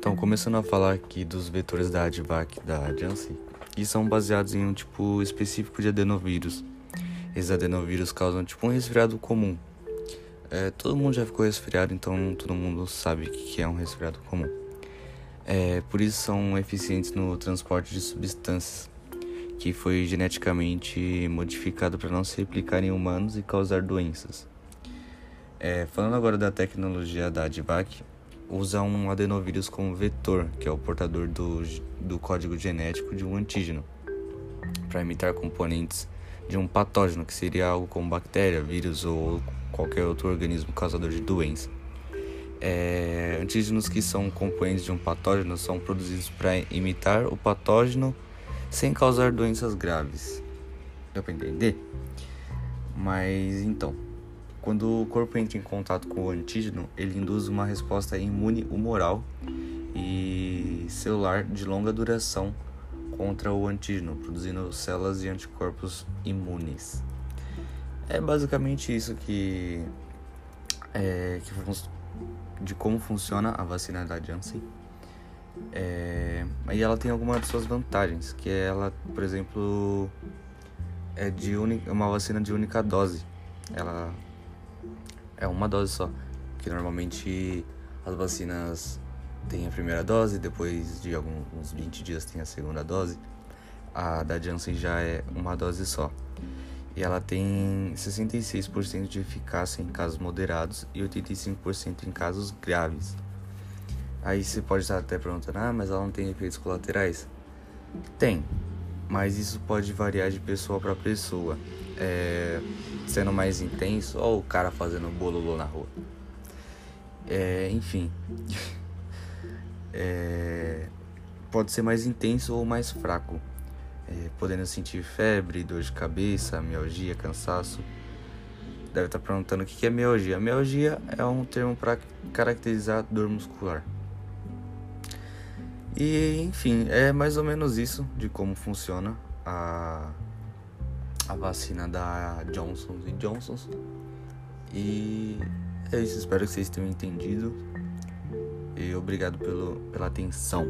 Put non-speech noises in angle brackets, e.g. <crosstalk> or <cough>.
Então, começando a falar aqui dos vetores da Advac da Janssen, que são baseados em um tipo específico de adenovírus. Esses adenovírus causam tipo um resfriado comum. É, todo mundo já ficou resfriado, então todo mundo sabe o que é um resfriado comum. É, por isso são eficientes no transporte de substâncias que foi geneticamente modificado para não se replicar em humanos e causar doenças. É, falando agora da tecnologia da Advac, usa um adenovírus como vetor, que é o portador do, do código genético de um antígeno, para imitar componentes de um patógeno, que seria algo como bactéria, vírus ou qualquer outro organismo causador de doença. É, antígenos que são componentes de um patógeno são produzidos para imitar o patógeno sem causar doenças graves. Deu para entender? Mas então, quando o corpo entra em contato com o antígeno, ele induz uma resposta imune humoral e celular de longa duração contra o antígeno, produzindo células e anticorpos imunes. É basicamente isso que, é, que de como funciona a vacina da Janssen. É, e ela tem algumas de suas vantagens, que é ela, por exemplo, é de única, uma vacina de única dose. Ela é uma dose só, que normalmente as vacinas têm a primeira dose, depois de alguns 20 dias tem a segunda dose. A da Janssen já é uma dose só. E ela tem 66% de eficácia em casos moderados e 85% em casos graves. Aí você pode estar até perguntando, ah, mas ela não tem efeitos colaterais? Tem, mas isso pode variar de pessoa para pessoa. É, sendo mais intenso, ou o cara fazendo bololô na rua. É, enfim. <laughs> é, pode ser mais intenso ou mais fraco. É, podendo sentir febre, dor de cabeça, mialgia, cansaço. Deve estar perguntando o que é mialgia. Mialgia é um termo para caracterizar dor muscular. E enfim, é mais ou menos isso de como funciona a, a vacina da Johnson Johnson. E é isso, espero que vocês tenham entendido. E obrigado pelo, pela atenção.